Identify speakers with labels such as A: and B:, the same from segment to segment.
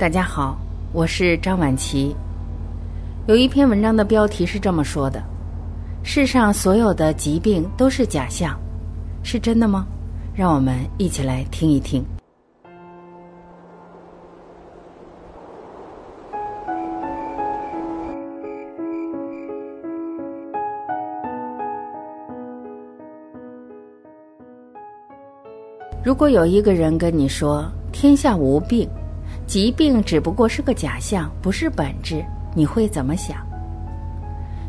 A: 大家好，我是张晚琪。有一篇文章的标题是这么说的：“世上所有的疾病都是假象，是真的吗？”让我们一起来听一听。如果有一个人跟你说“天下无病”，疾病只不过是个假象，不是本质，你会怎么想？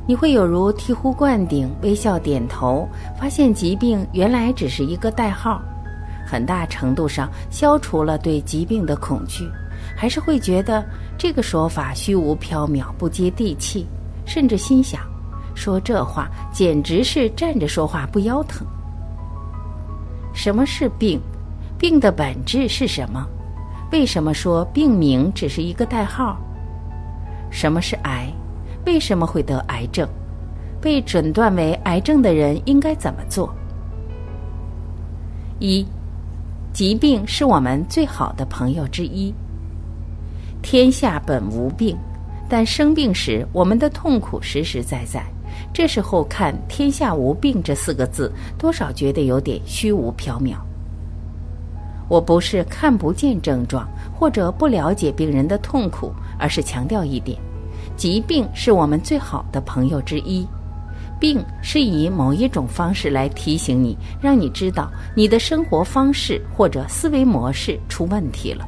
A: 你会有如醍醐灌顶、微笑点头，发现疾病原来只是一个代号，很大程度上消除了对疾病的恐惧，还是会觉得这个说法虚无缥缈、不接地气，甚至心想：说这话简直是站着说话不腰疼。什么是病？病的本质是什么？为什么说病名只是一个代号？什么是癌？为什么会得癌症？被诊断为癌症的人应该怎么做？一，疾病是我们最好的朋友之一。天下本无病，但生病时我们的痛苦实实在在。这时候看“天下无病”这四个字，多少觉得有点虚无缥缈。我不是看不见症状或者不了解病人的痛苦，而是强调一点：疾病是我们最好的朋友之一。病是以某一种方式来提醒你，让你知道你的生活方式或者思维模式出问题了。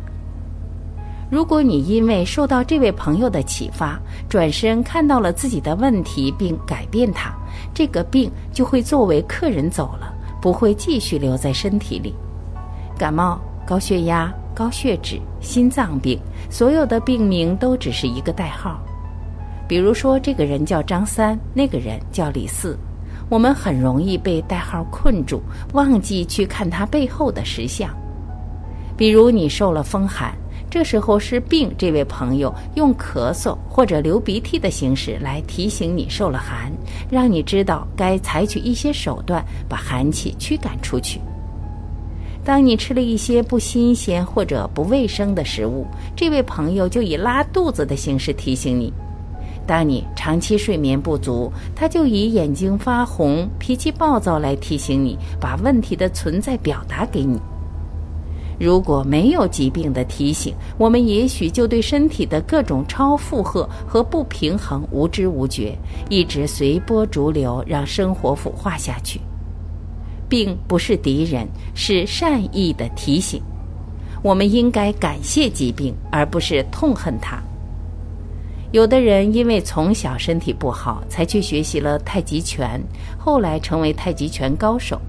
A: 如果你因为受到这位朋友的启发，转身看到了自己的问题并改变它，这个病就会作为客人走了，不会继续留在身体里。感冒、高血压、高血脂、心脏病，所有的病名都只是一个代号。比如说，这个人叫张三，那个人叫李四，我们很容易被代号困住，忘记去看他背后的实相。比如你受了风寒。这时候是病，这位朋友用咳嗽或者流鼻涕的形式来提醒你受了寒，让你知道该采取一些手段把寒气驱赶出去。当你吃了一些不新鲜或者不卫生的食物，这位朋友就以拉肚子的形式提醒你；当你长期睡眠不足，他就以眼睛发红、脾气暴躁来提醒你，把问题的存在表达给你。如果没有疾病的提醒，我们也许就对身体的各种超负荷和不平衡无知无觉，一直随波逐流，让生活腐化下去。病不是敌人，是善意的提醒。我们应该感谢疾病，而不是痛恨它。有的人因为从小身体不好，才去学习了太极拳，后来成为太极拳高手。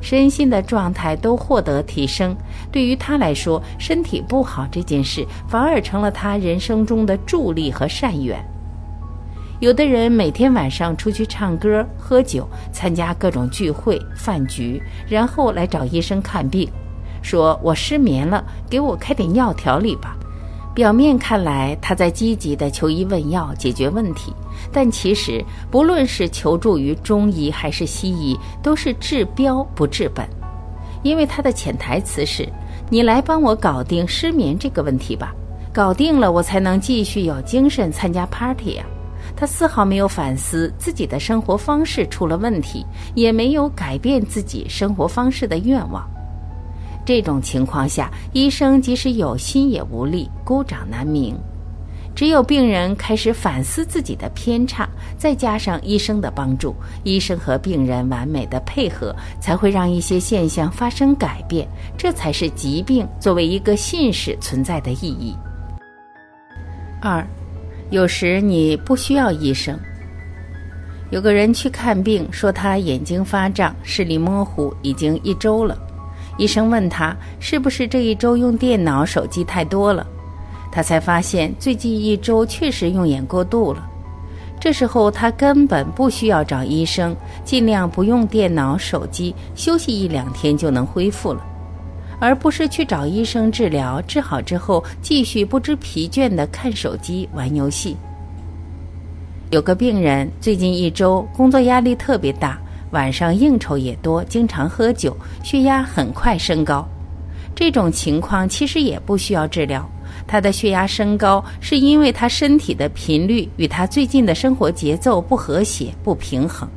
A: 身心的状态都获得提升，对于他来说，身体不好这件事反而成了他人生中的助力和善缘。有的人每天晚上出去唱歌、喝酒，参加各种聚会、饭局，然后来找医生看病，说我失眠了，给我开点药调理吧。表面看来，他在积极的求医问药解决问题，但其实不论是求助于中医还是西医，都是治标不治本，因为他的潜台词是：你来帮我搞定失眠这个问题吧，搞定了我才能继续有精神参加 party 呀。他丝毫没有反思自己的生活方式出了问题，也没有改变自己生活方式的愿望。这种情况下，医生即使有心也无力，孤掌难鸣。只有病人开始反思自己的偏差，再加上医生的帮助，医生和病人完美的配合，才会让一些现象发生改变。这才是疾病作为一个信使存在的意义。二，有时你不需要医生。有个人去看病，说他眼睛发胀，视力模糊，已经一周了。医生问他是不是这一周用电脑、手机太多了，他才发现最近一周确实用眼过度了。这时候他根本不需要找医生，尽量不用电脑、手机，休息一两天就能恢复了，而不是去找医生治疗。治好之后继续不知疲倦地看手机、玩游戏。有个病人最近一周工作压力特别大。晚上应酬也多，经常喝酒，血压很快升高。这种情况其实也不需要治疗，他的血压升高是因为他身体的频率与他最近的生活节奏不和谐、不平衡。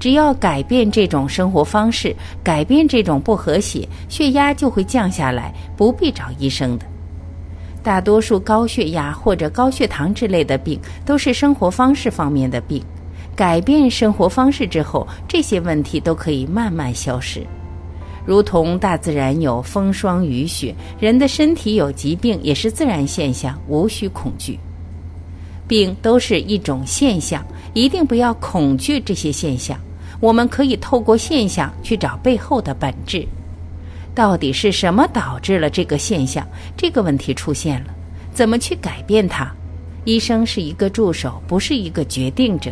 A: 只要改变这种生活方式，改变这种不和谐，血压就会降下来，不必找医生的。大多数高血压或者高血糖之类的病都是生活方式方面的病。改变生活方式之后，这些问题都可以慢慢消失。如同大自然有风霜雨雪，人的身体有疾病也是自然现象，无需恐惧。病都是一种现象，一定不要恐惧这些现象。我们可以透过现象去找背后的本质，到底是什么导致了这个现象？这个问题出现了，怎么去改变它？医生是一个助手，不是一个决定者。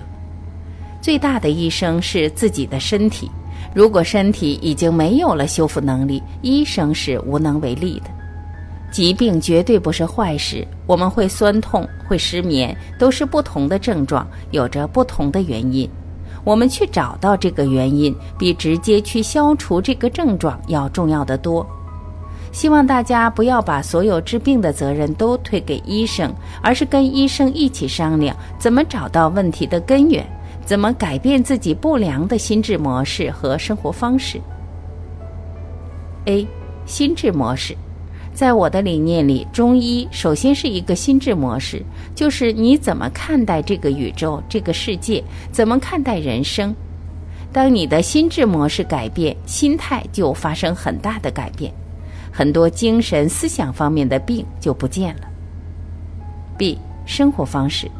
A: 最大的医生是自己的身体。如果身体已经没有了修复能力，医生是无能为力的。疾病绝对不是坏事，我们会酸痛、会失眠，都是不同的症状，有着不同的原因。我们去找到这个原因，比直接去消除这个症状要重要的多。希望大家不要把所有治病的责任都推给医生，而是跟医生一起商量怎么找到问题的根源，怎么改变自己不良的心智模式和生活方式。A，心智模式。在我的理念里，中医首先是一个心智模式，就是你怎么看待这个宇宙、这个世界，怎么看待人生。当你的心智模式改变，心态就发生很大的改变，很多精神思想方面的病就不见了。B 生活方式，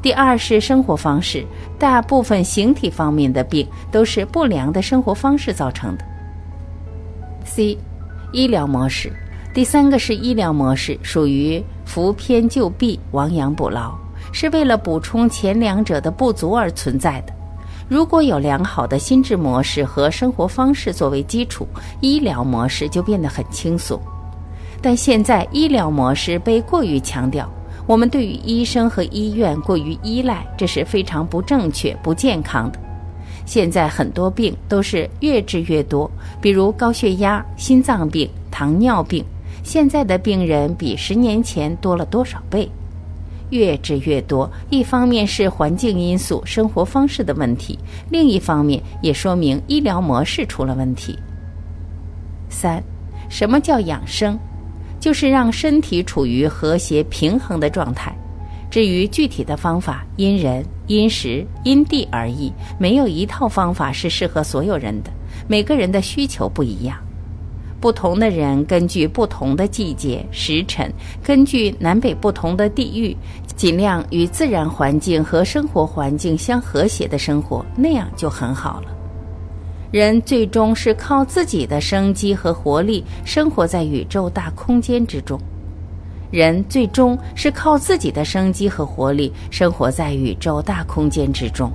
A: 第二是生活方式，大部分形体方面的病都是不良的生活方式造成的。C 医疗模式。第三个是医疗模式，属于扶偏就弊、亡羊补牢，是为了补充前两者的不足而存在的。如果有良好的心智模式和生活方式作为基础，医疗模式就变得很轻松。但现在医疗模式被过于强调，我们对于医生和医院过于依赖，这是非常不正确、不健康的。现在很多病都是越治越多，比如高血压、心脏病、糖尿病。现在的病人比十年前多了多少倍？越治越多，一方面是环境因素、生活方式的问题，另一方面也说明医疗模式出了问题。三，什么叫养生？就是让身体处于和谐平衡的状态。至于具体的方法，因人、因时、因地而异，没有一套方法是适合所有人的，每个人的需求不一样。不同的人根据不同的季节、时辰，根据南北不同的地域，尽量与自然环境和生活环境相和谐的生活，那样就很好了。人最终是靠自己的生机和活力生活在宇宙大空间之中。人最终是靠自己的生机和活力生活在宇宙大空间之中。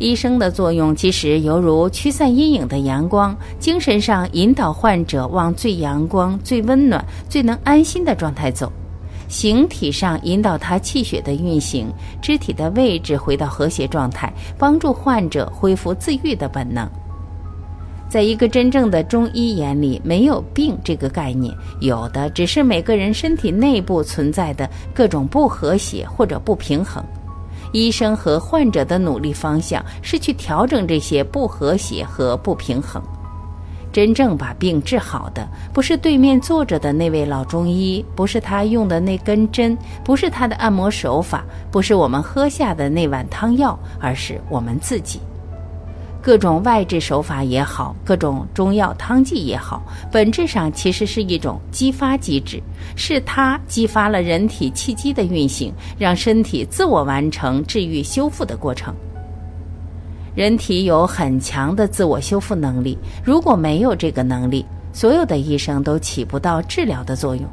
A: 医生的作用其实犹如驱散阴影的阳光，精神上引导患者往最阳光、最温暖、最能安心的状态走；形体上引导他气血的运行，肢体的位置回到和谐状态，帮助患者恢复自愈的本能。在一个真正的中医眼里，没有病这个概念，有的只是每个人身体内部存在的各种不和谐或者不平衡。医生和患者的努力方向是去调整这些不和谐和不平衡。真正把病治好的，不是对面坐着的那位老中医，不是他用的那根针，不是他的按摩手法，不是我们喝下的那碗汤药，而是我们自己。各种外治手法也好，各种中药汤剂也好，本质上其实是一种激发机制，是它激发了人体气机的运行，让身体自我完成治愈修复的过程。人体有很强的自我修复能力，如果没有这个能力，所有的医生都起不到治疗的作用。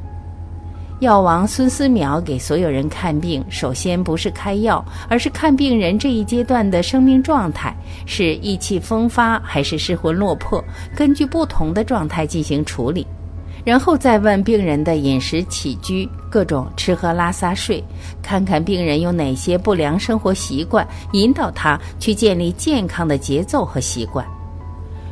A: 药王孙思邈给所有人看病，首先不是开药，而是看病人这一阶段的生命状态，是意气风发还是失魂落魄，根据不同的状态进行处理，然后再问病人的饮食起居、各种吃喝拉撒睡，看看病人有哪些不良生活习惯，引导他去建立健康的节奏和习惯。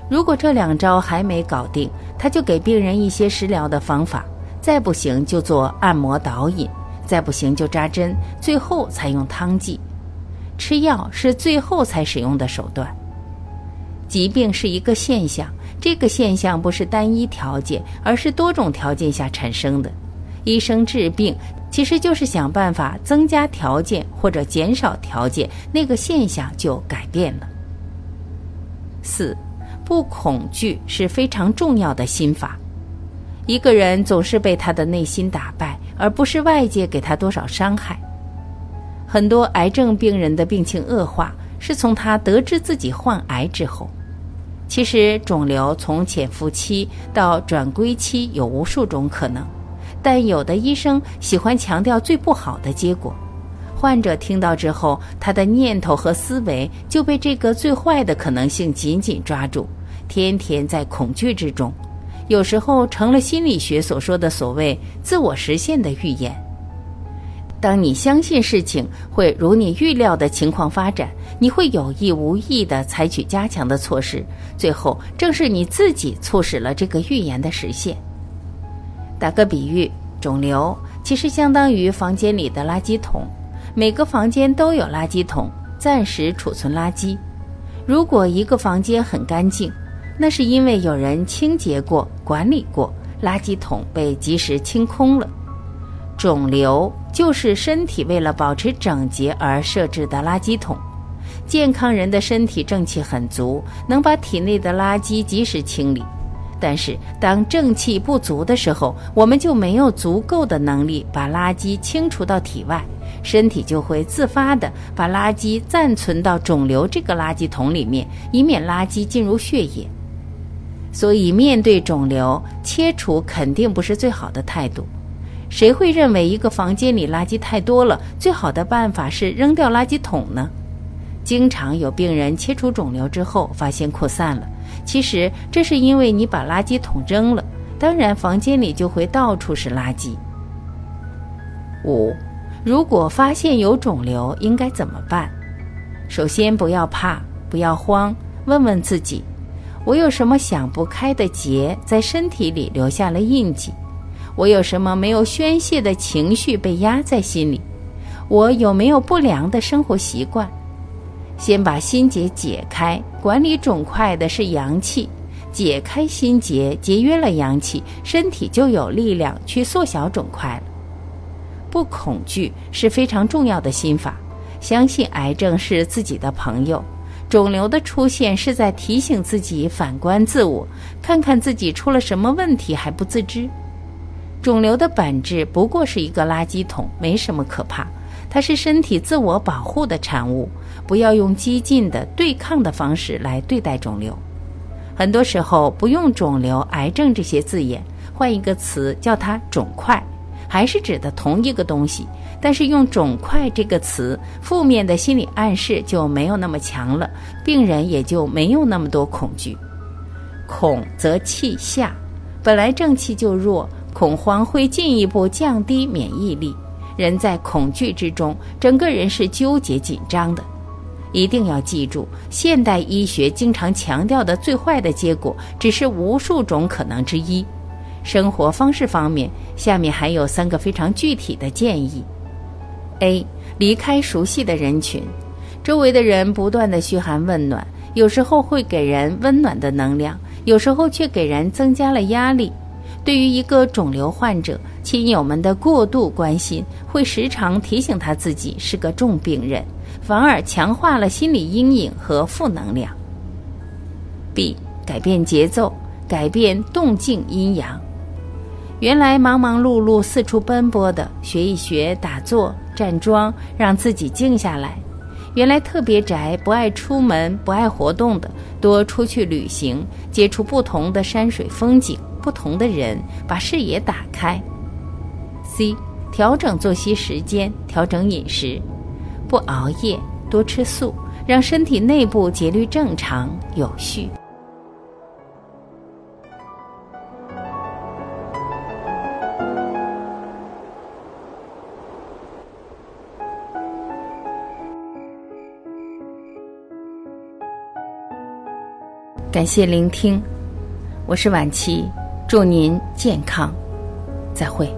A: 如果这两招还没搞定，他就给病人一些食疗的方法。再不行就做按摩导引，再不行就扎针，最后才用汤剂。吃药是最后才使用的手段。疾病是一个现象，这个现象不是单一条件，而是多种条件下产生的。医生治病其实就是想办法增加条件或者减少条件，那个现象就改变了。四，不恐惧是非常重要的心法。一个人总是被他的内心打败，而不是外界给他多少伤害。很多癌症病人的病情恶化，是从他得知自己患癌之后。其实，肿瘤从潜伏期到转归期有无数种可能，但有的医生喜欢强调最不好的结果。患者听到之后，他的念头和思维就被这个最坏的可能性紧紧抓住，天天在恐惧之中，有时候成了心理学所说的所谓自我实现的预言。当你相信事情会如你预料的情况发展，你会有意无意地采取加强的措施，最后正是你自己促使了这个预言的实现。打个比喻，肿瘤其实相当于房间里的垃圾桶，每个房间都有垃圾桶，暂时储存垃圾。如果一个房间很干净，那是因为有人清洁过、管理过，垃圾桶被及时清空了。肿瘤就是身体为了保持整洁而设置的垃圾桶。健康人的身体正气很足，能把体内的垃圾及时清理。但是，当正气不足的时候，我们就没有足够的能力把垃圾清除到体外，身体就会自发的把垃圾暂存到肿瘤这个垃圾桶里面，以免垃圾进入血液。所以，面对肿瘤，切除肯定不是最好的态度。谁会认为一个房间里垃圾太多了，最好的办法是扔掉垃圾桶呢？经常有病人切除肿瘤之后发现扩散了，其实这是因为你把垃圾桶扔了，当然房间里就会到处是垃圾。五，如果发现有肿瘤应该怎么办？首先不要怕，不要慌，问问自己：我有什么想不开的结在身体里留下了印记？我有什么没有宣泄的情绪被压在心里？我有没有不良的生活习惯？先把心结解开，管理肿块的是阳气，解开心结，节约了阳气，身体就有力量去缩小肿块了。不恐惧是非常重要的心法，相信癌症是自己的朋友，肿瘤的出现是在提醒自己反观自我，看看自己出了什么问题还不自知。肿瘤的本质不过是一个垃圾桶，没什么可怕。它是身体自我保护的产物，不要用激进的对抗的方式来对待肿瘤。很多时候不用“肿瘤”“癌症”这些字眼，换一个词叫它“肿块”，还是指的同一个东西。但是用“肿块”这个词，负面的心理暗示就没有那么强了，病人也就没有那么多恐惧。恐则气下，本来正气就弱。恐慌会进一步降低免疫力，人在恐惧之中，整个人是纠结紧张的。一定要记住，现代医学经常强调的最坏的结果，只是无数种可能之一。生活方式方面，下面还有三个非常具体的建议：A. 离开熟悉的人群，周围的人不断的嘘寒问暖，有时候会给人温暖的能量，有时候却给人增加了压力。对于一个肿瘤患者，亲友们的过度关心会时常提醒他自己是个重病人，反而强化了心理阴影和负能量。B. 改变节奏，改变动静阴阳。原来忙忙碌碌四处奔波的，学一学打坐、站桩，让自己静下来。原来特别宅、不爱出门、不爱活动的，多出去旅行，接触不同的山水风景。不同的人把视野打开。C，调整作息时间，调整饮食，不熬夜，多吃素，让身体内部节律正常有序。感谢聆听，我是晚琪。祝您健康。再会。